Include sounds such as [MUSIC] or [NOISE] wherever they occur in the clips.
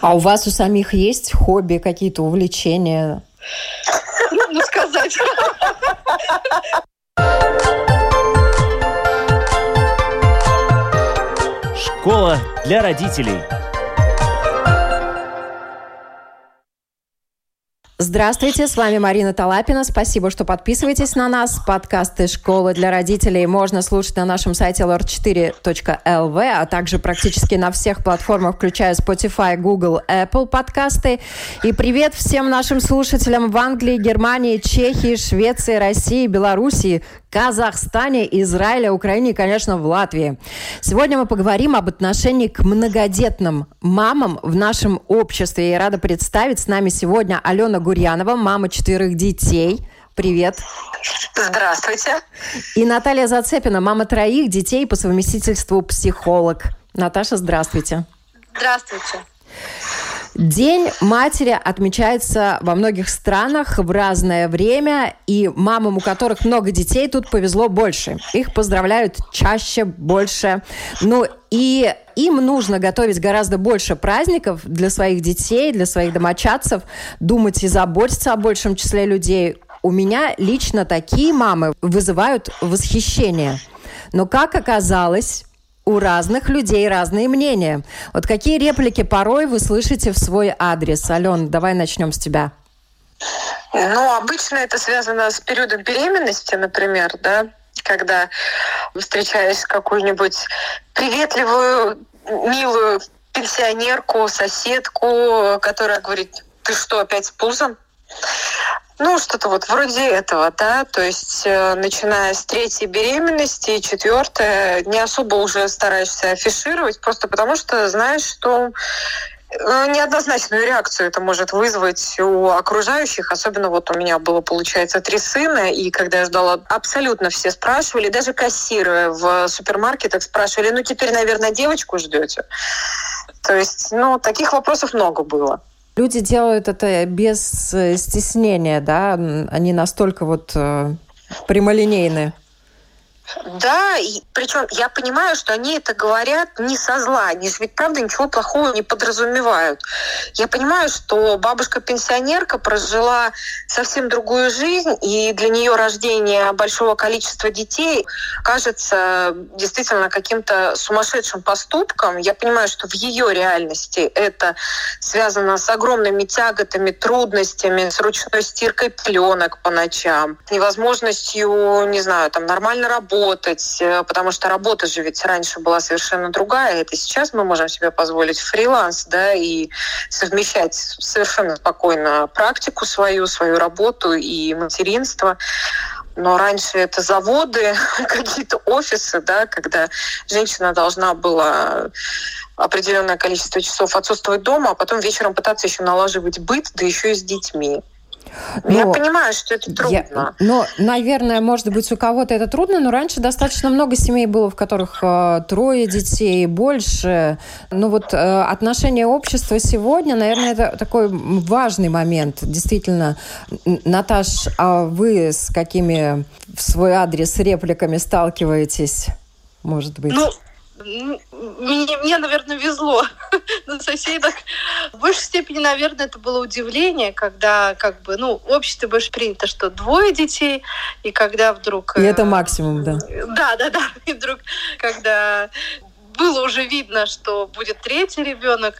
А у вас у самих есть хобби, какие-то увлечения? Ну, сказать. Школа для родителей. Здравствуйте, с вами Марина Талапина. Спасибо, что подписываетесь на нас. Подкасты «Школа для родителей» можно слушать на нашем сайте lr4.lv, а также практически на всех платформах, включая Spotify, Google, Apple подкасты. И привет всем нашим слушателям в Англии, Германии, Чехии, Швеции, России, Белоруссии, Казахстане, Израиле, Украине и, конечно, в Латвии. Сегодня мы поговорим об отношении к многодетным мамам в нашем обществе. Я рада представить с нами сегодня Алена Гурьянова, мама четверых детей. Привет. Здравствуйте. И Наталья Зацепина, мама троих детей по совместительству психолог. Наташа, здравствуйте. Здравствуйте. День матери отмечается во многих странах в разное время, и мамам, у которых много детей, тут повезло больше. Их поздравляют чаще, больше. Ну и им нужно готовить гораздо больше праздников для своих детей, для своих домочадцев, думать и заботиться о большем числе людей. У меня лично такие мамы вызывают восхищение. Но как оказалось, у разных людей разные мнения. Вот какие реплики порой вы слышите в свой адрес? Ален, давай начнем с тебя. Ну, обычно это связано с периодом беременности, например, да, когда встречаешь какую-нибудь приветливую, милую пенсионерку, соседку, которая говорит, ты что, опять с пузом? Ну, что-то вот вроде этого, да, то есть э, начиная с третьей беременности, четвертая, не особо уже стараешься афишировать, просто потому что знаешь, что ну, неоднозначную реакцию это может вызвать у окружающих. Особенно вот у меня было, получается, три сына, и когда я ждала, абсолютно все спрашивали, даже кассиры в супермаркетах спрашивали, ну теперь, наверное, девочку ждете. То есть, ну, таких вопросов много было. Люди делают это без э, стеснения, да? Они настолько вот э, прямолинейны. Да, и причем я понимаю, что они это говорят не со зла, они же ведь правда ничего плохого не подразумевают. Я понимаю, что бабушка-пенсионерка прожила совсем другую жизнь, и для нее рождение большого количества детей кажется действительно каким-то сумасшедшим поступком. Я понимаю, что в ее реальности это связано с огромными тяготами, трудностями, с ручной стиркой пленок по ночам, невозможностью, не знаю, там нормально работать, работать, э, потому что работа же ведь раньше была совершенно другая. Это сейчас мы можем себе позволить фриланс, да, и совмещать совершенно спокойно практику свою, свою работу и материнство. Но раньше это заводы, [LAUGHS] какие-то офисы, да, когда женщина должна была определенное количество часов отсутствовать дома, а потом вечером пытаться еще налаживать быт, да еще и с детьми. Но, я понимаю, что это трудно. Я, но, наверное, может быть, у кого-то это трудно, но раньше достаточно много семей было, в которых э, трое детей, больше. Ну вот э, отношение общества сегодня, наверное, это такой важный момент. Действительно, Наташ, а вы с какими в свой адрес репликами сталкиваетесь? Может быть? Ну, мне, мне, наверное, везло [LAUGHS] на соседок. В большей степени, наверное, это было удивление, когда как бы, ну, в обществе больше принято, что двое детей, и когда вдруг... И это э, максимум, да? Да, да, да. [LAUGHS] И вдруг, когда было уже видно, что будет третий ребенок.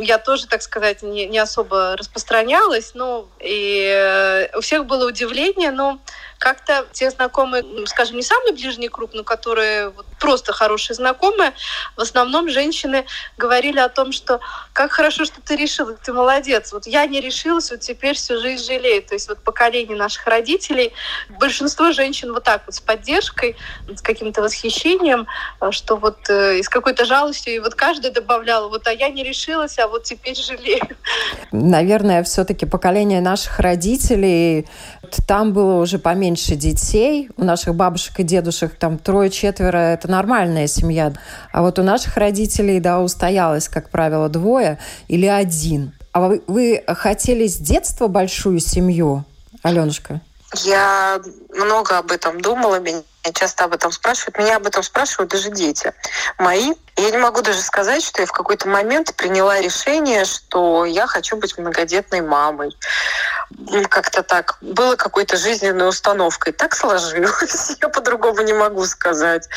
Я тоже, так сказать, не, не особо распространялась, ну, и э, у всех было удивление, но как-то те знакомые, скажем, не самый ближний круг, но которые вот просто хорошие знакомые, в основном женщины говорили о том, что как хорошо, что ты решила, ты молодец. Вот я не решилась, вот теперь всю жизнь жалею. То есть вот поколение наших родителей, большинство женщин вот так вот с поддержкой, с каким-то восхищением, э, что вот э, с какой-то жалостью, и вот каждая добавляла, вот а я не решилась, а вот теперь жалею. Наверное, все-таки поколение наших родителей, там было уже поменьше меньше детей. У наших бабушек и дедушек там трое-четверо – это нормальная семья. А вот у наших родителей, да, устоялось, как правило, двое или один. А вы, вы хотели с детства большую семью, Аленушка? Я много об этом думала, меня часто об этом спрашивают. Меня об этом спрашивают даже дети мои. Я не могу даже сказать, что я в какой-то момент приняла решение, что я хочу быть многодетной мамой. Как-то так. Было какой-то жизненной установкой. Так сложилось. [LAUGHS] Я по-другому не могу сказать.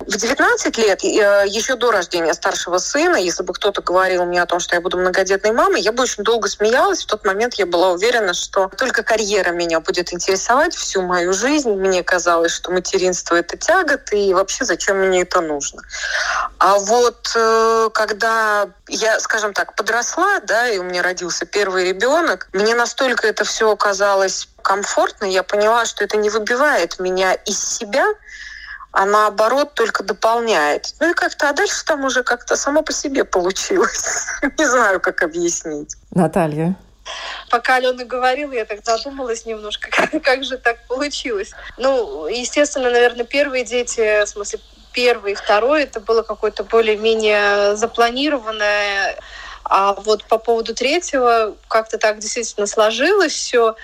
В 19 лет, э, еще до рождения старшего сына, если бы кто-то говорил мне о том, что я буду многодетной мамой, я бы очень долго смеялась. В тот момент я была уверена, что только карьера меня будет интересовать всю мою жизнь. Мне казалось, что материнство — это тягот, и вообще зачем мне это нужно. А вот э, когда я, скажем так, подросла, да, и у меня родился первый ребенок, мне настолько это все оказалось комфортно, я поняла, что это не выбивает меня из себя, а наоборот только дополняет. Ну и как-то, а дальше там уже как-то само по себе получилось. [LAUGHS] Не знаю, как объяснить. Наталья. Пока Алена говорила, я так задумалась немножко, [LAUGHS] как, как же так получилось. Ну, естественно, наверное, первые дети, в смысле, первый и второй, это было какое-то более-менее запланированное. А вот по поводу третьего как-то так действительно сложилось все.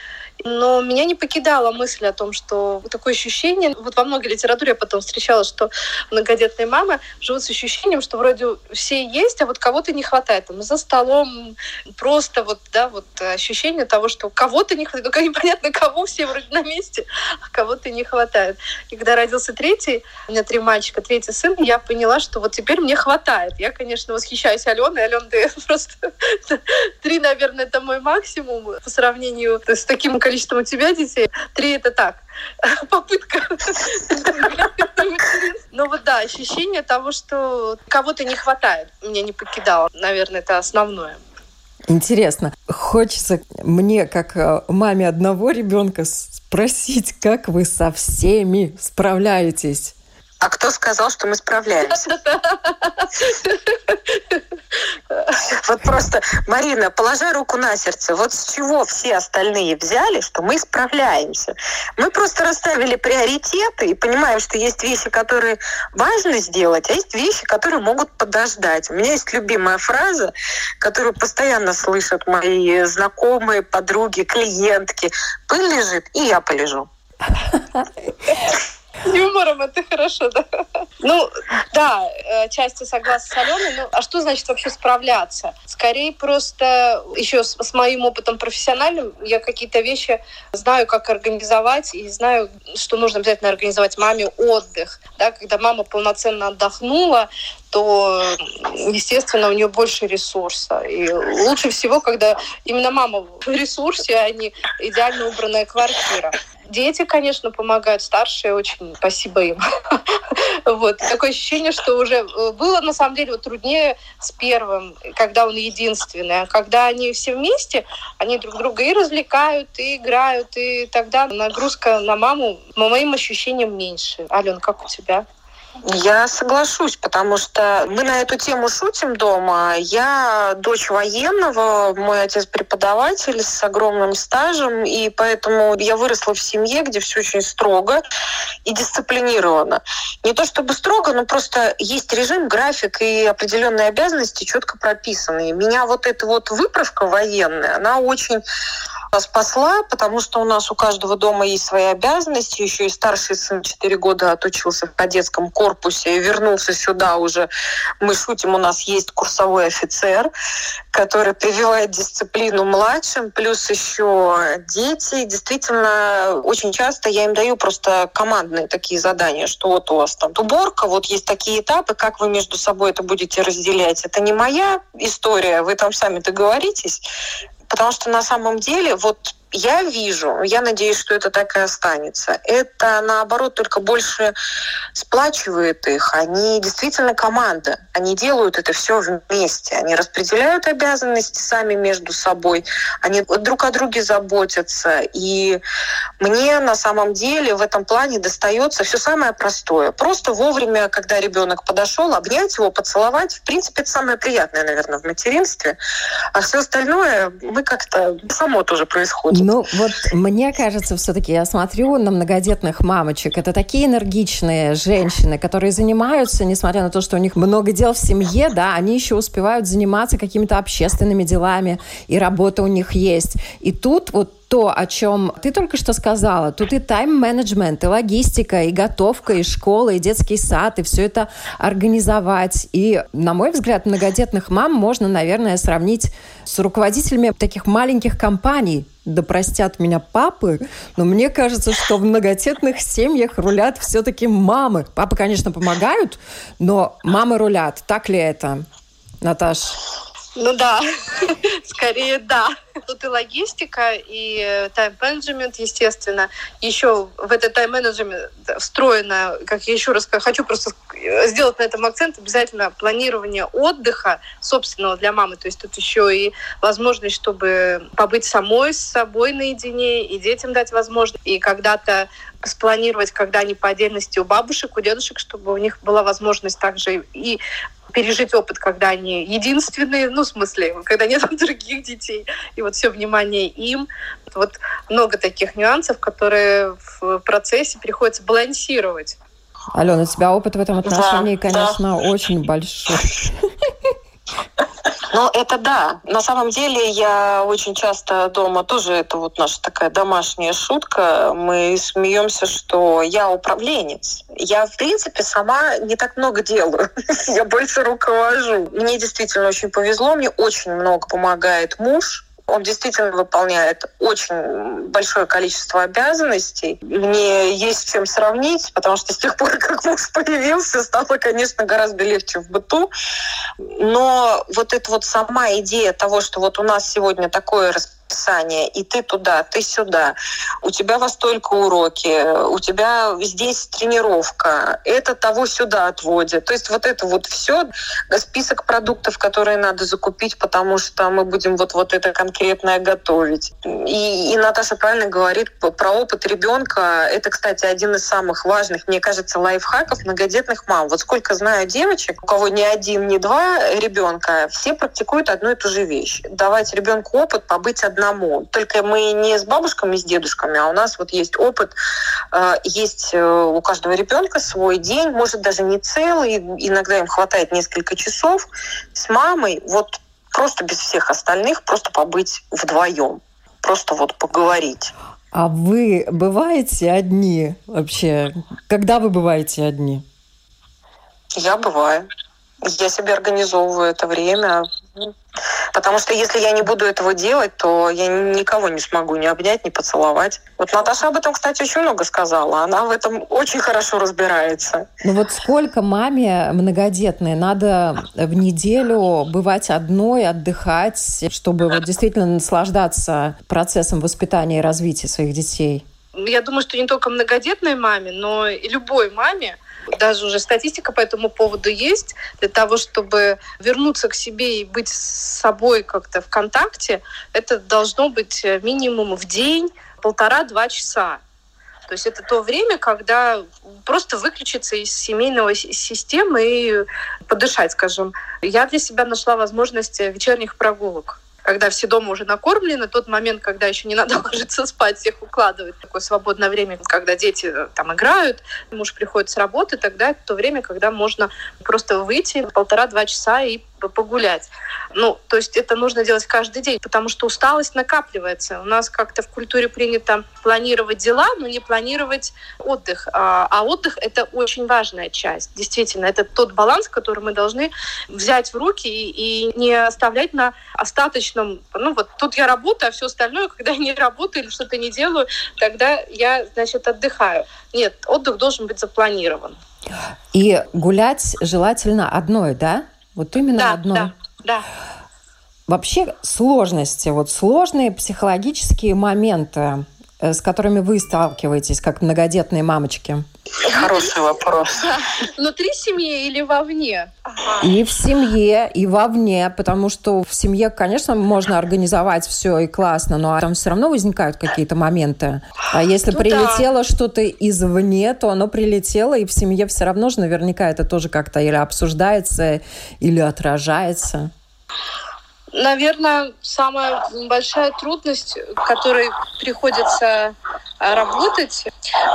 Но меня не покидала мысль о том, что такое ощущение, вот во многой литературе я потом встречала, что многодетные мамы живут с ощущением, что вроде все есть, а вот кого-то не хватает. Там за столом просто вот, да, вот ощущение того, что кого-то не хватает. Только непонятно кого, все вроде на месте, а кого-то не хватает. И когда родился третий, у меня три мальчика, третий сын, я поняла, что вот теперь мне хватает. Я, конечно, восхищаюсь Аленой. Алена, [LAUGHS] ты просто [LAUGHS] три, наверное, это мой максимум по сравнению с таким количеством у тебя детей. Три это так. [LAUGHS] Попытка. Ну вот да, ощущение того, что кого-то не хватает, меня не покидало. Наверное, это основное. Интересно. Хочется мне, как э, маме одного ребенка, спросить, как вы со всеми справляетесь? А кто сказал, что мы справляемся? Вот просто, Марина, положа руку на сердце, вот с чего все остальные взяли, что мы справляемся? Мы просто расставили приоритеты и понимаем, что есть вещи, которые важно сделать, а есть вещи, которые могут подождать. У меня есть любимая фраза, которую постоянно слышат мои знакомые, подруги, клиентки. Пыль лежит, и я полежу. Юмором это хорошо, да? Ну, да, э, части согласна с Аленой. Ну, а что значит вообще справляться? Скорее просто еще с, с моим опытом профессиональным я какие-то вещи знаю, как организовать, и знаю, что нужно обязательно организовать маме отдых. Да, когда мама полноценно отдохнула, то, естественно, у нее больше ресурса. И лучше всего, когда именно мама в ресурсе, а не идеально убранная квартира. Дети, конечно, помогают, старшие очень, спасибо им. [LAUGHS] Вот. Такое ощущение, что уже э, было, на самом деле, вот, труднее с первым, когда он единственный. А когда они все вместе, они друг друга и развлекают, и играют, и тогда нагрузка на маму, по моим ощущениям, меньше. Ален, как у тебя? Я соглашусь, потому что мы на эту тему шутим дома. Я дочь военного, мой отец преподаватель с огромным стажем, и поэтому я выросла в семье, где все очень строго и дисциплинировано. Не то чтобы строго, но просто есть режим, график и определенные обязанности четко прописанные. Меня вот эта вот выправка военная, она очень спасла, потому что у нас у каждого дома есть свои обязанности. Еще и старший сын 4 года отучился в кадетском корпусе и вернулся сюда уже. Мы шутим, у нас есть курсовой офицер, который прививает дисциплину младшим, плюс еще дети. Действительно, очень часто я им даю просто командные такие задания, что вот у вас там уборка, вот есть такие этапы, как вы между собой это будете разделять. Это не моя история, вы там сами договоритесь. Потому что на самом деле вот я вижу, я надеюсь, что это так и останется. Это, наоборот, только больше сплачивает их. Они действительно команда. Они делают это все вместе. Они распределяют обязанности сами между собой. Они друг о друге заботятся. И мне на самом деле в этом плане достается все самое простое. Просто вовремя, когда ребенок подошел, обнять его, поцеловать. В принципе, это самое приятное, наверное, в материнстве. А все остальное мы как-то само тоже происходит. Ну, вот мне кажется, все-таки я смотрю на многодетных мамочек. Это такие энергичные женщины, которые занимаются, несмотря на то, что у них много дел в семье, да, они еще успевают заниматься какими-то общественными делами, и работа у них есть. И тут вот то, о чем ты только что сказала, тут и тайм-менеджмент, и логистика, и готовка, и школа, и детский сад, и все это организовать. И, на мой взгляд, многодетных мам можно, наверное, сравнить с руководителями таких маленьких компаний. Да простят меня папы, но мне кажется, что в многодетных семьях рулят все-таки мамы. Папы, конечно, помогают, но мамы рулят. Так ли это, Наташ? Ну да, [LAUGHS] скорее да. Тут и логистика, и тайм-менеджмент, естественно. Еще в этот тайм-менеджмент встроено, как я еще раз хочу просто сделать на этом акцент, обязательно планирование отдыха собственного для мамы. То есть тут еще и возможность, чтобы побыть самой с собой наедине, и детям дать возможность, и когда-то спланировать, когда они по отдельности у бабушек, у дедушек, чтобы у них была возможность также и пережить опыт, когда они единственные, ну, в смысле, когда нет [LAUGHS] других детей, и вот все внимание им. Вот много таких нюансов, которые в процессе приходится балансировать. Алена, у тебя опыт в этом отношении, да, конечно, да. очень большой. [LAUGHS] Ну, это да. На самом деле я очень часто дома тоже, это вот наша такая домашняя шутка, мы смеемся, что я управленец. Я, в принципе, сама не так много делаю. [LAUGHS] я больше руковожу. Мне действительно очень повезло, мне очень много помогает муж, он действительно выполняет очень большое количество обязанностей. Мне есть чем сравнить, потому что с тех пор, [LAUGHS] как муж появился, стало, конечно, гораздо легче в быту. Но вот эта вот сама идея того, что вот у нас сегодня такое распределение расписание, и ты туда, ты сюда, у тебя во столько уроки, у тебя здесь тренировка, это того сюда отводит. То есть вот это вот все, список продуктов, которые надо закупить, потому что мы будем вот, вот это конкретное готовить. И, и Наташа правильно говорит про опыт ребенка. Это, кстати, один из самых важных, мне кажется, лайфхаков многодетных мам. Вот сколько знаю девочек, у кого ни один, ни два ребенка, все практикуют одну и ту же вещь. Давать ребенку опыт побыть одной одному. Только мы не с бабушками, с дедушками, а у нас вот есть опыт, э, есть э, у каждого ребенка свой день, может даже не целый, иногда им хватает несколько часов с мамой, вот просто без всех остальных, просто побыть вдвоем, просто вот поговорить. А вы бываете одни вообще? Когда вы бываете одни? Я бываю. Я себе организовываю это время. Потому что если я не буду этого делать, то я никого не смогу ни обнять, ни поцеловать. Вот Наташа об этом, кстати, очень много сказала. Она в этом очень хорошо разбирается. Ну вот сколько маме многодетной надо в неделю бывать одной, отдыхать, чтобы вот действительно наслаждаться процессом воспитания и развития своих детей? Я думаю, что не только многодетной маме, но и любой маме даже уже статистика по этому поводу есть. Для того, чтобы вернуться к себе и быть с собой как-то в контакте, это должно быть э, минимум в день полтора-два часа. То есть это то время, когда просто выключиться из семейного системы и подышать, скажем. Я для себя нашла возможность вечерних прогулок когда все дома уже накормлены, тот момент, когда еще не надо [LAUGHS] ложиться спать, всех укладывать. Такое свободное время, когда дети э, там играют, муж приходит с работы, тогда это то время, когда можно просто выйти полтора-два часа и погулять. Ну, то есть это нужно делать каждый день, потому что усталость накапливается. У нас как-то в культуре принято планировать дела, но не планировать отдых. А, а отдых — это очень важная часть. Действительно, это тот баланс, который мы должны взять в руки и, не оставлять на остаточном... Ну, вот тут я работаю, а все остальное, когда я не работаю или что-то не делаю, тогда я, значит, отдыхаю. Нет, отдых должен быть запланирован. И гулять желательно одной, да? Вот именно да, одно. Да, да. Вообще сложности, вот сложные психологические моменты, э, с которыми вы сталкиваетесь, как многодетные мамочки? Хороший вопрос. [LAUGHS] Внутри семьи или вовне? И в семье, и вовне, потому что в семье, конечно, можно организовать все и классно, но там все равно возникают какие-то моменты. А если ну, прилетело да. что-то извне, то оно прилетело, и в семье все равно же наверняка это тоже как-то или обсуждается, или отражается. Наверное, самая большая трудность, которой приходится работать,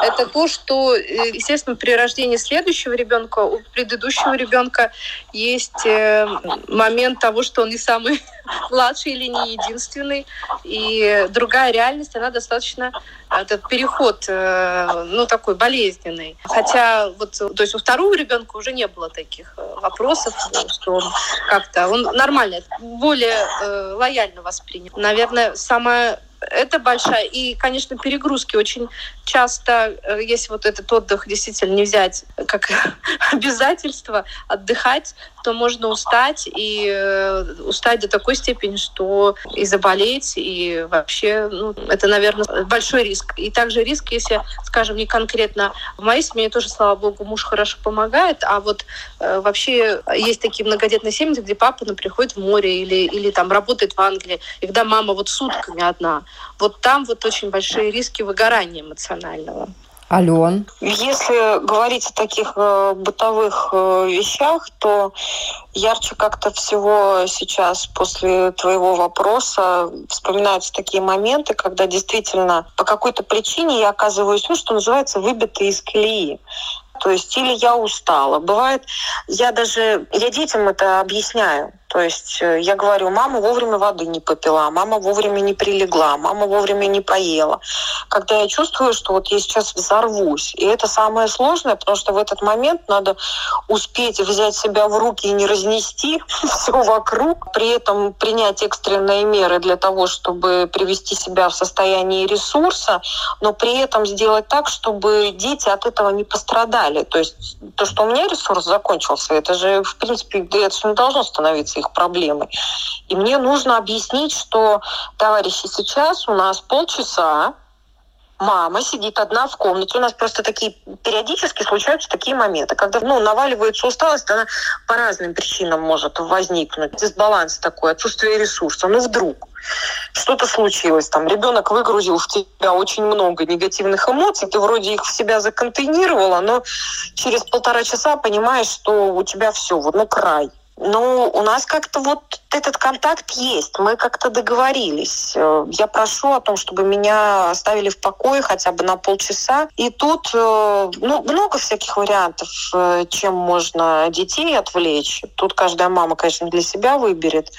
это то, что, естественно, при рождении следующего ребенка у предыдущего ребенка есть момент того, что он не самый [LAUGHS] младший или не единственный, и другая реальность, она достаточно этот переход, ну, такой болезненный. Хотя вот, то есть у второго ребенка уже не было таких вопросов, что он как-то, он нормально, более э, лояльно воспринял. Наверное, самое это большая. И, конечно, перегрузки очень часто, э, если вот этот отдых действительно не взять как [LAUGHS] обязательство отдыхать, то можно устать и э, устать до такой степени, что и заболеть, и вообще, ну, это, наверное, большой риск. И также риск, если, скажем, не конкретно в моей семье тоже, слава богу, муж хорошо помогает, а вот э, вообще есть такие многодетные семьи, где папа, например, приходит в море или, или там работает в Англии, и когда мама вот сутками одна, вот там вот очень большие риски выгорания эмоционального. Ален? Если говорить о таких э, бытовых э, вещах, то ярче как-то всего сейчас после твоего вопроса вспоминаются такие моменты, когда действительно по какой-то причине я оказываюсь, ну, что называется, выбитой из колеи. То есть или я устала. Бывает, я даже, я детям это объясняю. То есть э, я говорю, мама вовремя воды не попила, мама вовремя не прилегла, мама вовремя не поела. Когда я чувствую, что вот я сейчас взорвусь. И это самое сложное, потому что в этот момент надо успеть взять себя в руки и не разнести [LAUGHS] все вокруг, при этом принять экстренные меры для того, чтобы привести себя в состояние ресурса, но при этом сделать так, чтобы дети от этого не пострадали. То есть то, что у меня ресурс закончился, это же, в принципе, это не должно становиться их проблемой. И мне нужно объяснить, что, товарищи, сейчас у нас полчаса мама сидит одна в комнате. У нас просто такие периодически случаются такие моменты, когда ну, наваливается усталость, она по разным причинам может возникнуть. Дисбаланс такой, отсутствие ресурса. Ну вдруг что-то случилось, там ребенок выгрузил в тебя очень много негативных эмоций, ты вроде их в себя законтейнировала, но через полтора часа понимаешь, что у тебя все, вот, ну край. Ну, у нас как-то вот этот контакт есть. Мы как-то договорились. Э, я прошу о том, чтобы меня оставили в покое хотя бы на полчаса. И тут э, ну, много всяких вариантов, э, чем можно детей отвлечь. Тут каждая мама, конечно, для себя выберет.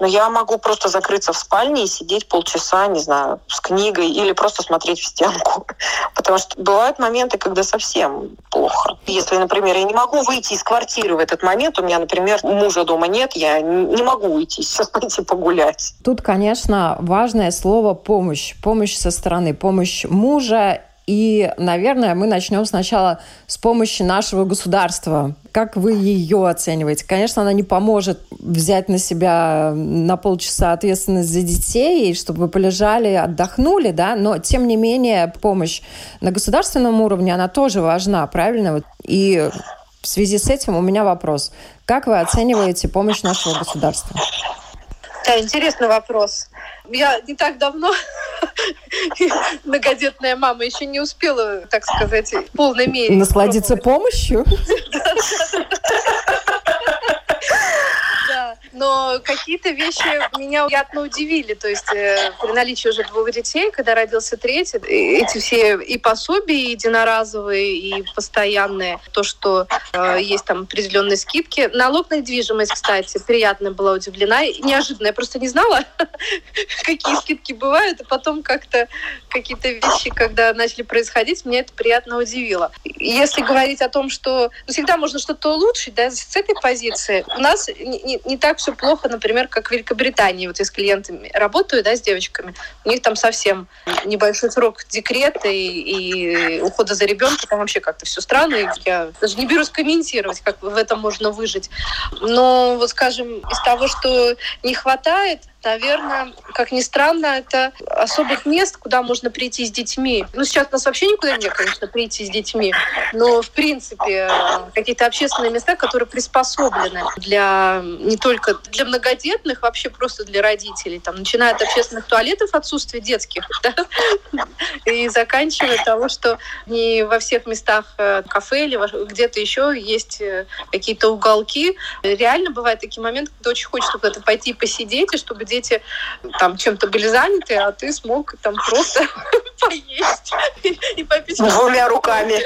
Но я могу просто закрыться в спальне и сидеть полчаса, не знаю, с книгой или просто смотреть в стенку. [LAUGHS] Потому что бывают моменты, когда совсем плохо. Если, например, я не могу выйти из квартиры в этот момент, у меня, например, мужа дома нет, я не могу уйти, [LAUGHS] сейчас пойти погулять. Тут, конечно, важное слово «помощь». Помощь со стороны, помощь мужа и, наверное, мы начнем сначала с помощи нашего государства. Как вы ее оцениваете? Конечно, она не поможет взять на себя на полчаса ответственность за детей, чтобы вы полежали, отдохнули, да, но, тем не менее, помощь на государственном уровне, она тоже важна, правильно? И в связи с этим у меня вопрос. Как вы оцениваете помощь нашего государства? Да, интересный вопрос. Я не так давно [LAUGHS] многодетная мама еще не успела, так сказать, в полной мере. Насладиться помощью? [LAUGHS] но какие-то вещи меня приятно удивили. То есть э, при наличии уже двух детей, когда родился третий, эти все и пособия и единоразовые, и постоянные, то, что э, есть там определенные скидки. Налог на недвижимость, кстати, приятно была удивлена. Неожиданно, я просто не знала, [LAUGHS] какие скидки бывают, и потом как-то какие-то вещи, когда начали происходить, меня это приятно удивило. Если говорить о том, что ну, всегда можно что-то улучшить, да, с этой позиции, у нас не так все плохо, например, как в Великобритании. Вот я с клиентами работаю, да, с девочками, у них там совсем небольшой срок декрета и, и ухода за ребенком, там вообще как-то все странно. И я даже не берусь комментировать, как в этом можно выжить. Но вот, скажем, из того, что не хватает, наверное, как ни странно, это особых мест, куда можно прийти с детьми. Ну, сейчас нас вообще никуда нельзя, конечно, прийти с детьми, но, в принципе, какие-то общественные места, которые приспособлены для не только для многодетных, вообще просто для родителей, там, начиная от общественных туалетов, отсутствия детских, [LAUGHS] да, и заканчивая того, что не во всех местах э, кафе или где-то еще есть э, какие-то уголки. Реально бывают такие моменты, когда очень хочется куда-то пойти посидеть, и чтобы дети дети там чем-то были заняты, а ты смог там просто [LAUGHS] поесть и попить. Двумя руками.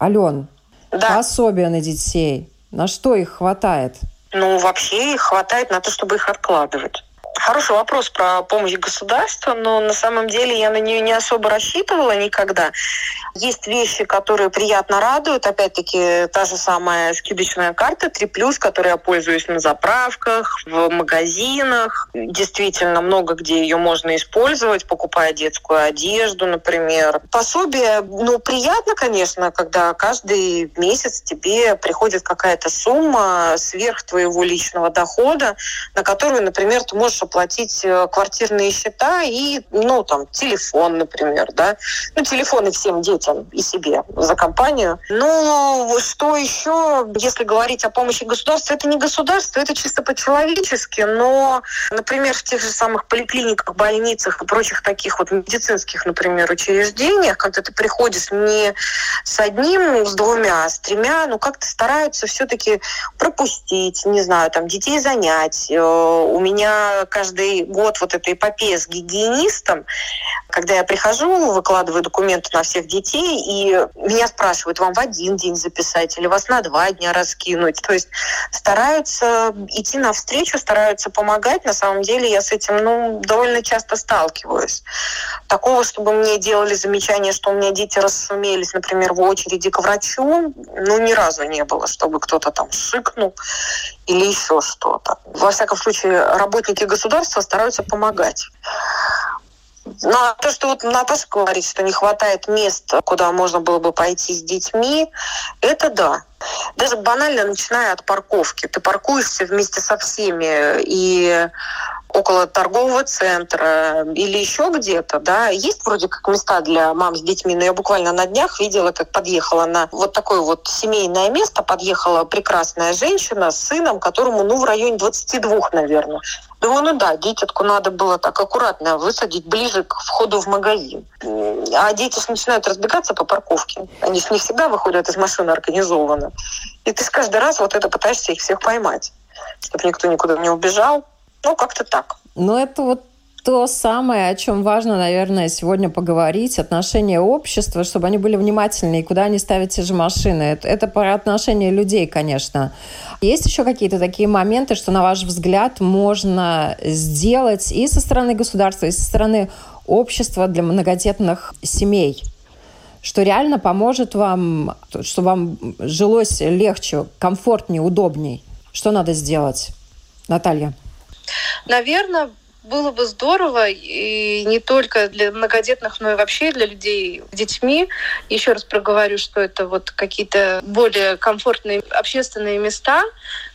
Ален, да. пособия на детей, на что их хватает? Ну, вообще их хватает на то, чтобы их откладывать. Хороший вопрос про помощь государства, но на самом деле я на нее не особо рассчитывала никогда. Есть вещи, которые приятно радуют. Опять-таки, та же самая скидочная карта 3+, которой я пользуюсь на заправках, в магазинах. Действительно, много где ее можно использовать, покупая детскую одежду, например. Пособие, ну, приятно, конечно, когда каждый месяц тебе приходит какая-то сумма сверх твоего личного дохода, на которую, например, ты можешь оплатить э, квартирные счета и, ну, там, телефон, например, да. Ну, телефоны всем детям и себе за компанию. Ну, что еще, если говорить о помощи государства, это не государство, это чисто по-человечески, но, например, в тех же самых поликлиниках, больницах и прочих таких вот медицинских, например, учреждениях, когда ты приходишь не с одним, с двумя, а с тремя, ну, как-то стараются все-таки пропустить, не знаю, там, детей занять. Э, у меня каждый год вот эта эпопея с гигиенистом, когда я прихожу, выкладываю документы на всех детей, и меня спрашивают, вам в один день записать или вас на два дня раскинуть. То есть стараются идти навстречу, стараются помогать. На самом деле я с этим ну, довольно часто сталкиваюсь. Такого, чтобы мне делали замечание, что у меня дети расшумелись, например, в очереди к врачу, ну, ни разу не было, чтобы кто-то там шикнул или еще что-то. Во всяком случае, работники государства стараются помогать. Ну, а то, что вот Наташа говорит, что не хватает мест, куда можно было бы пойти с детьми, это да. Даже банально начиная от парковки. Ты паркуешься вместе со всеми, и около торгового центра или еще где-то, да, есть вроде как места для мам с детьми, но я буквально на днях видела, как подъехала на вот такое вот семейное место, подъехала прекрасная женщина с сыном, которому, ну, в районе 22, наверное. Думаю, ну да, дитятку надо было так аккуратно высадить ближе к входу в магазин. А дети же начинают разбегаться по парковке. Они же не всегда выходят из машины организованно. И ты каждый раз вот это пытаешься их всех поймать, чтобы никто никуда не убежал. Ну, как-то так. Ну, это вот то самое, о чем важно, наверное, сегодня поговорить, отношения общества, чтобы они были внимательны, и куда они ставят те же машины. Это, это про отношения людей, конечно. Есть еще какие-то такие моменты, что, на ваш взгляд, можно сделать и со стороны государства, и со стороны общества для многодетных семей? Что реально поможет вам, чтобы вам жилось легче, комфортнее, удобней? Что надо сделать? Наталья. Наверное, было бы здорово, и не только для многодетных, но и вообще для людей с детьми. Еще раз проговорю, что это вот какие-то более комфортные общественные места.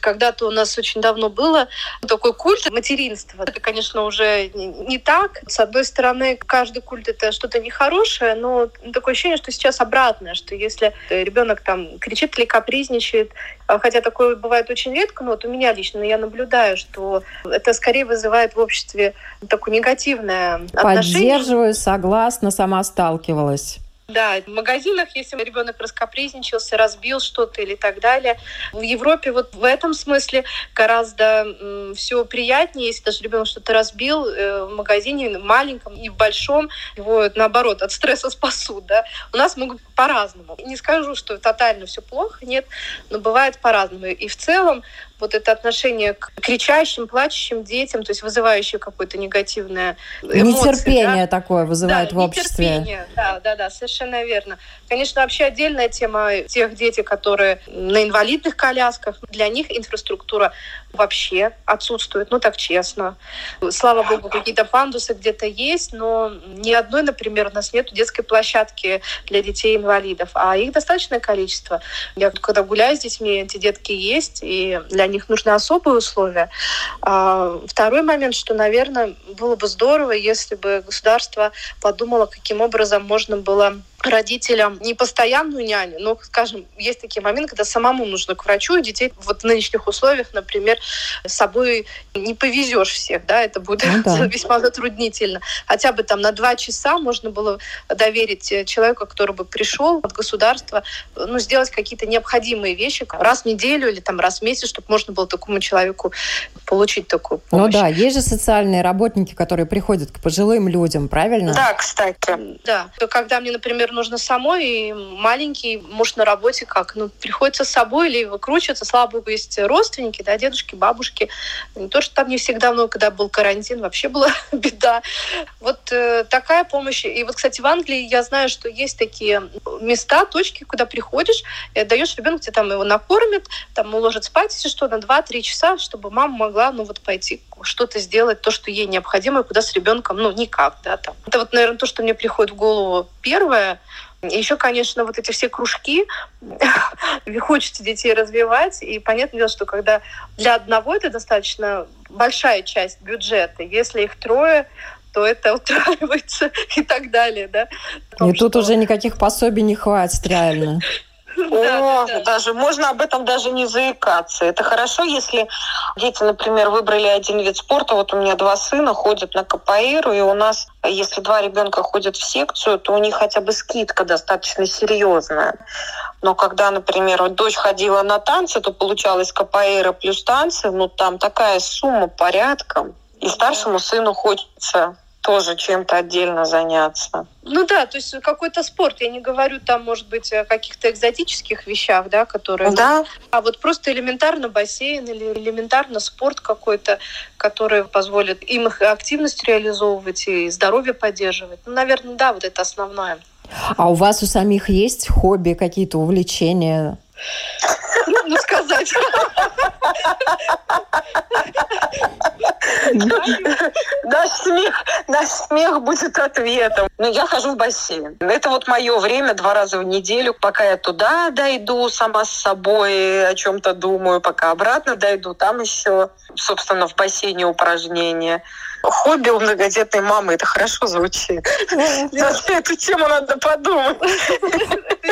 Когда-то у нас очень давно было такой культ материнства. Это, конечно, уже не так. С одной стороны, каждый культ — это что-то нехорошее, но такое ощущение, что сейчас обратное, что если ребенок там кричит или капризничает, а хотя такое бывает очень редко, но вот у меня лично я наблюдаю, что это скорее вызывает в обществе такое негативное отношение. Поддерживаю, согласна, сама сталкивалась. Да, в магазинах, если ребенок раскапризничался, разбил что-то или так далее. В Европе вот в этом смысле гораздо все приятнее, если даже ребенок что-то разбил э, в магазине, в маленьком и в большом, его наоборот от стресса [LAUGHS] спасут. Да? У нас могут по-разному. Не скажу, что тотально все плохо, нет, но бывает по-разному. И в целом вот это отношение к кричащим, плачущим детям, то есть вызывающее какое-то негативное эмоции. Нетерпение да? такое вызывает да, в обществе. Нетерпение, да, да, да, совершенно верно. Конечно, вообще отдельная тема тех детей, которые на инвалидных колясках, для них инфраструктура вообще отсутствует, ну так честно. Слава богу, какие-то пандусы где-то есть, но ни одной, например, у нас нет детской площадки для детей-инвалидов, а их достаточное количество. Я когда гуляю с детьми, эти детки есть, и для них нужны особые условия. А, второй момент, что, наверное, было бы здорово, если бы государство подумало, каким образом можно было родителям не постоянную няню, но, скажем, есть такие моменты, когда самому нужно к врачу, и детей вот в нынешних условиях, например, с собой не повезешь всех, да, это будет ну, да. [LAUGHS] весьма затруднительно. Хотя бы там на два часа можно было доверить э, человеку, который бы пришел от государства, ну, сделать какие-то необходимые вещи раз в неделю или там раз в месяц, чтобы можно было такому человеку получить такую ну помощь. Ну да, есть же социальные работники, которые приходят к пожилым людям, правильно? Да, кстати. Да. Когда мне, например, нужно самой, и маленький муж на работе как? Ну, приходится с собой или выкручиваться. Слава богу, есть родственники, да, дедушки, бабушки. Не то, что там не всегда, но когда был карантин, вообще была [LAUGHS] беда. Вот э, такая помощь. И вот, кстати, в Англии я знаю, что есть такие места, точки, куда приходишь, и отдаешь ребенку, где там его накормят, там уложат спать, если что, на 2-3 часа, чтобы мама могла, ну, вот пойти что-то сделать, то, что ей необходимо, куда с ребенком, ну, никак, да, там. Это вот, наверное, то, что мне приходит в голову первое. Еще, конечно, вот эти все кружки, хочется детей развивать, и понятное дело, что когда для одного это достаточно большая часть бюджета, если их трое, то это утраивается [LAUGHS] и так далее, да. Том, и тут что... уже никаких пособий не хватит, реально. [LAUGHS] О, даже можно об этом даже не заикаться. Это хорошо, если дети, например, выбрали один вид спорта. Вот у меня два сына ходят на капоэйру, и у нас, если два ребенка ходят в секцию, то у них хотя бы скидка достаточно серьезная. Но когда, например, вот дочь ходила на танцы, то получалось капоэйра плюс танцы, ну там такая сумма порядком. И старшему сыну хочется тоже чем-то отдельно заняться. Ну да, то есть какой-то спорт. Я не говорю там, может быть, о каких-то экзотических вещах, да, которые... Да. А вот просто элементарно бассейн или элементарно спорт какой-то, который позволит им их активность реализовывать и здоровье поддерживать. Ну, наверное, да, вот это основное. А у вас у самих есть хобби, какие-то увлечения? Ну, сказать. Наш смех, наш смех будет ответом. Ну, я хожу в бассейн. Это вот мое время два раза в неделю, пока я туда дойду сама с собой, о чем-то думаю, пока обратно дойду, там еще, собственно, в бассейне упражнения. Хобби у многодетной мамы, это хорошо звучит. Эту тему надо подумать.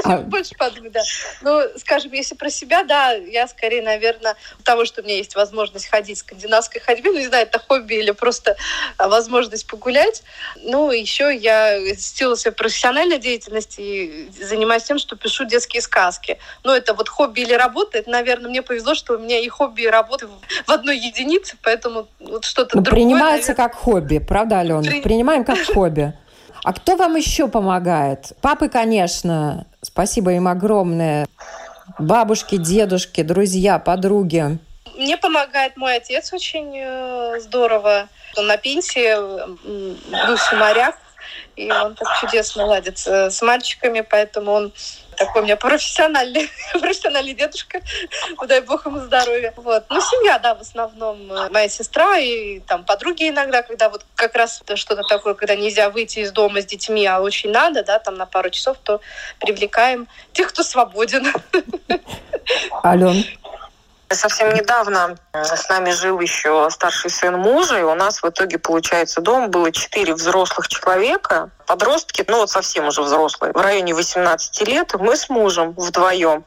А. Больше подумать, да. Ну, скажем, если про себя, да, я скорее, наверное, того, что у меня есть возможность ходить скандинавской ходьбе, ну, не знаю, это хобби или просто а, возможность погулять. Ну, еще я сила своей профессиональной деятельности и занимаюсь тем, что пишу детские сказки. Ну, это вот хобби или работа, это, наверное, мне повезло, что у меня и хобби, и работа в одной единице, поэтому вот что-то другое. Принимается. Как хобби, правда, Алена? При... Принимаем как [LAUGHS] хобби. А кто вам еще помогает? Папы, конечно. Спасибо им огромное. Бабушки, дедушки, друзья, подруги. Мне помогает мой отец очень э, здорово. Он на пенсии, бывший моряк, и он так чудесно ладит с мальчиками, поэтому он такой у меня профессиональный, [LAUGHS] профессиональный дедушка, [LAUGHS] дай бог ему здоровья. Вот. Ну, семья, да, в основном э, моя сестра и там подруги иногда, когда вот как раз что-то такое, когда нельзя выйти из дома с детьми, а очень надо, да, там на пару часов, то привлекаем тех, кто свободен. [LAUGHS] Ален, Совсем недавно с нами жил еще старший сын мужа, и у нас в итоге, получается, дома было четыре взрослых человека, подростки, ну вот совсем уже взрослые, в районе 18 лет, мы с мужем вдвоем.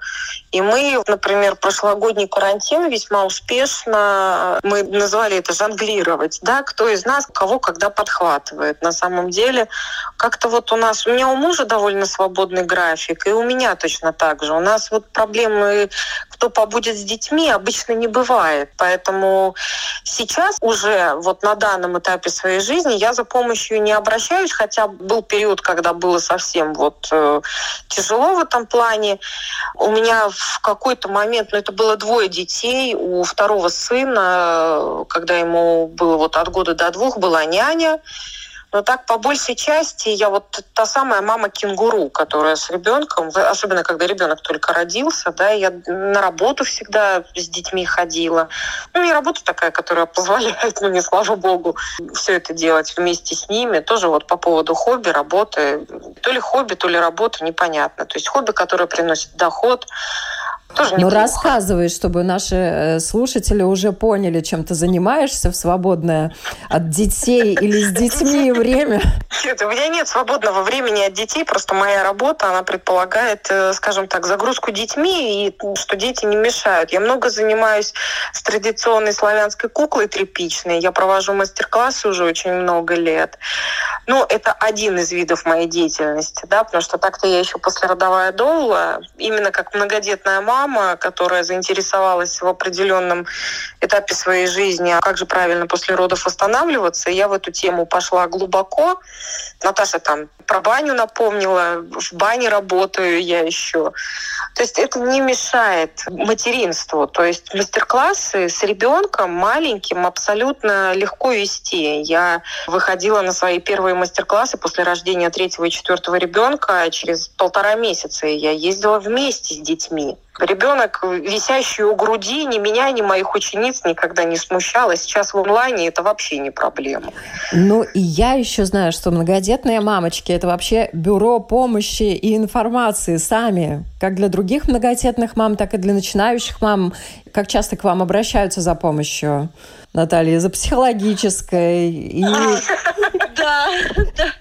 И мы, например, прошлогодний карантин весьма успешно, мы назвали это жонглировать, да, кто из нас кого когда подхватывает. На самом деле, как-то вот у нас, у меня у мужа довольно свободный график, и у меня точно так же. У нас вот проблемы, кто побудет с детьми, обычно не бывает. Поэтому сейчас уже вот на данном этапе своей жизни я за помощью не обращаюсь, хотя был период, когда было совсем вот э, тяжело в этом плане. У меня в какой-то момент, ну это было двое детей, у второго сына, когда ему было вот от года до двух, была няня. Но так по большей части я вот та самая мама кенгуру, которая с ребенком, особенно когда ребенок только родился, да, я на работу всегда с детьми ходила. Ну, не работа такая, которая [LAUGHS] позволяет мне, слава богу, все это делать вместе с ними. Тоже вот по поводу хобби, работы. То ли хобби, то ли работа, непонятно. То есть хобби, которое приносит доход, Тоже ну, неплохо. рассказывай, чтобы наши э, слушатели уже поняли, чем ты занимаешься в свободное от детей или с детьми [LAUGHS] время. Нет, у меня нет свободного времени от детей, просто моя работа, она предполагает, э, скажем так, загрузку детьми и что дети не мешают. Я много занимаюсь с традиционной славянской куклой тряпичной. Я провожу мастер-классы уже очень много лет. Ну, это один из видов моей деятельности, да, потому что так-то я еще послеродовая доула, именно как многодетная мама, которая заинтересовалась в определенном этапе своей жизни, а как же правильно после родов восстанавливаться, я в эту тему пошла глубоко. Наташа там про баню напомнила, в бане работаю я еще. То есть это не мешает материнству. То есть мастер-классы с ребенком маленьким абсолютно легко вести. Я выходила на свои первые мастер-классы после рождения третьего и четвертого ребенка через полтора месяца. Я ездила вместе с детьми. Ребенок, висящий у груди, ни меня, ни моих учениц никогда не смущало. Сейчас в онлайне это вообще не проблема. Ну, и я еще знаю, что многодетные мамочки – это вообще бюро помощи и информации сами. Как для других многодетных мам, так и для начинающих мам. Как часто к вам обращаются за помощью, Наталья, за психологической и [LAUGHS] Да, [LAUGHS] да.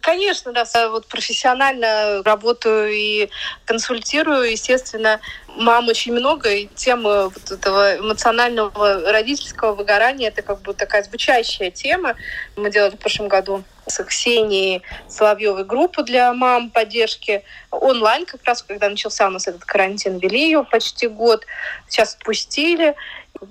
Конечно, да. Вот профессионально работаю и консультирую, естественно, мам очень много, и тема вот этого эмоционального родительского выгорания это как бы такая звучащая тема. Мы делали в прошлом году с Ксенией Соловьевой группу для мам поддержки онлайн, как раз когда начался у нас этот карантин, вели ее почти год, сейчас отпустили,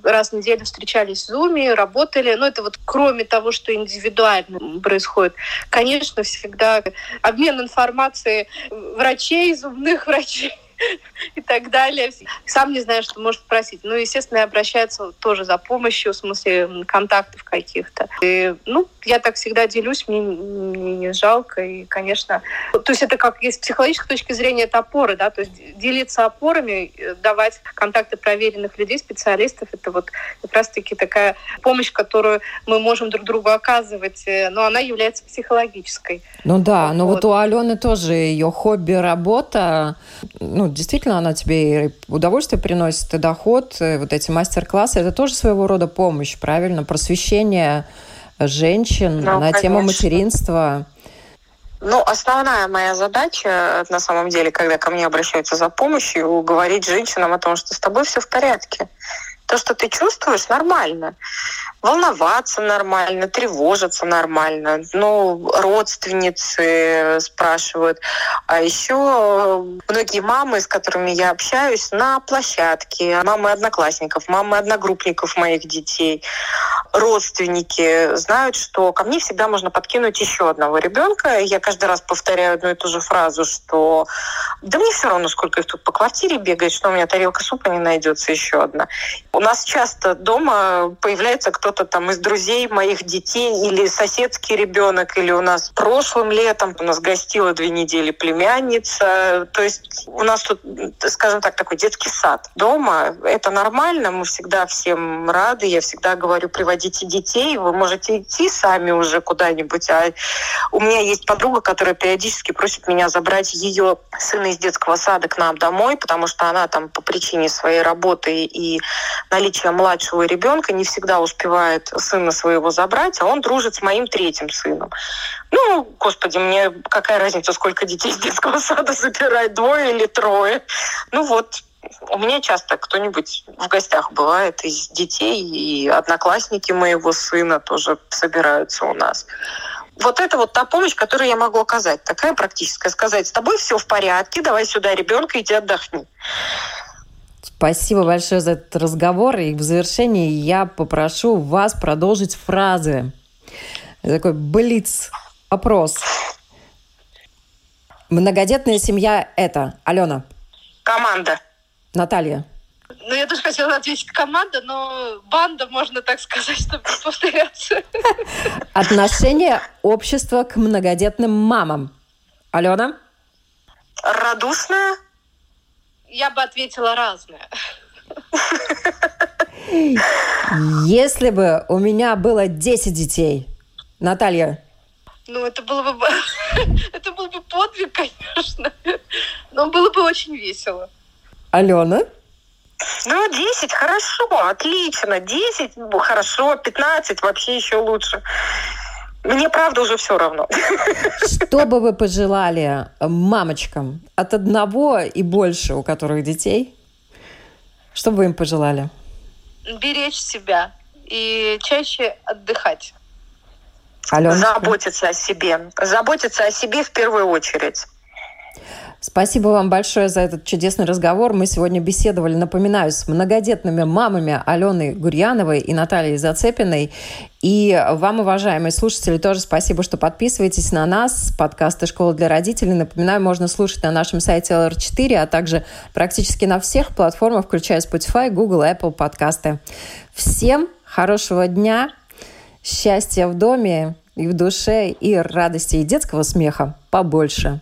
раз в неделю встречались в Zoom, работали. Но это вот кроме того, что индивидуально происходит, конечно, всегда обмен информацией врачей, зубных врачей, [LAUGHS] и так далее. Сам не знаю, что может спросить. Ну, естественно, обращаются тоже за помощью, в смысле контактов каких-то. И, ну, я так всегда делюсь, мне, мне не жалко. И, конечно, то есть это как с психологической точки зрения, это опоры, да, то есть делиться опорами, давать контакты проверенных людей, специалистов, это вот как раз-таки такая помощь, которую мы можем друг другу оказывать, но она является психологической. Ну да, но вот, вот у Алены тоже ее хобби работа, ну действительно она тебе удовольствие приносит и доход, и вот эти мастер-классы, это тоже своего рода помощь, правильно, просвещение женщин ну, на конечно. тему материнства. Ну, основная моя задача, на самом деле, когда ко мне обращаются за помощью, говорить женщинам о том, что с тобой все в порядке. То, что ты чувствуешь, нормально волноваться нормально, тревожиться нормально. Ну, родственницы спрашивают. А еще многие мамы, с которыми я общаюсь на площадке, мамы одноклассников, мамы одногруппников моих детей, родственники знают, что ко мне всегда можно подкинуть еще одного ребенка. Я каждый раз повторяю одну и ту же фразу, что да мне все равно, сколько их тут по квартире бегает, что у меня тарелка супа не найдется еще одна. У нас часто дома появляется кто кто-то там из друзей моих детей или соседский ребенок, или у нас прошлым летом у нас гостила две недели племянница. То есть у нас тут, скажем так, такой детский сад дома. Это нормально, мы всегда всем рады. Я всегда говорю, приводите детей, вы можете идти сами уже куда-нибудь. А у меня есть подруга, которая периодически просит меня забрать ее сына из детского сада к нам домой, потому что она там по причине своей работы и наличия младшего ребенка не всегда успевает успевает сына своего забрать, а он дружит с моим третьим сыном. Ну, господи, мне какая разница, сколько детей из детского сада забирает, двое или трое. Ну вот, у меня часто кто-нибудь в гостях бывает из детей, и одноклассники моего сына тоже собираются у нас. Вот это вот та помощь, которую я могу оказать. Такая практическая. Сказать, с тобой все в порядке, давай сюда ребенка, иди отдохни. Спасибо большое за этот разговор. И в завершении я попрошу вас продолжить фразы. Такой блиц вопрос. Многодетная семья – это? Алена. Команда. Наталья. Ну, я тоже хотела ответить команда, но банда, можно так сказать, чтобы не повторяться. Отношение общества к многодетным мамам. Алена? Радушная я бы ответила разное. Если бы у меня было 10 детей, Наталья, ну, это было бы, [LAUGHS] это был бы подвиг, конечно. Но было бы очень весело. Алена? Ну, 10 хорошо, отлично. 10 ну, хорошо, 15 вообще еще лучше. Мне, правда, уже все равно. Что бы вы пожелали мамочкам от одного и больше, у которых детей? Что бы вы им пожелали? Беречь себя и чаще отдыхать. Аленочка? Заботиться о себе. Заботиться о себе в первую очередь. Спасибо вам большое за этот чудесный разговор. Мы сегодня беседовали, напоминаю, с многодетными мамами Аленой Гурьяновой и Натальей Зацепиной. И вам, уважаемые слушатели, тоже спасибо, что подписываетесь на нас. Подкасты «Школа для родителей». Напоминаю, можно слушать на нашем сайте LR4, а также практически на всех платформах, включая Spotify, Google, Apple подкасты. Всем хорошего дня, счастья в доме и в душе, и радости, и детского смеха побольше.